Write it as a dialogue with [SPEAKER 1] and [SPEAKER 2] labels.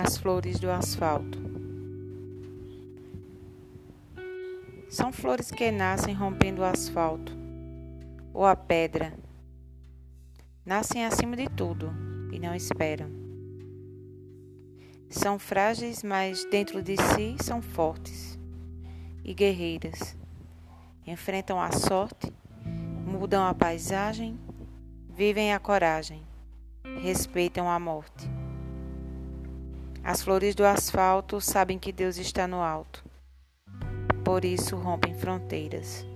[SPEAKER 1] as flores do asfalto. São flores que nascem rompendo o asfalto ou a pedra. Nascem acima de tudo e não esperam. São frágeis, mas dentro de si são fortes e guerreiras. Enfrentam a sorte, mudam a paisagem, vivem a coragem, respeitam a morte. As flores do asfalto sabem que Deus está no alto. Por isso rompem fronteiras.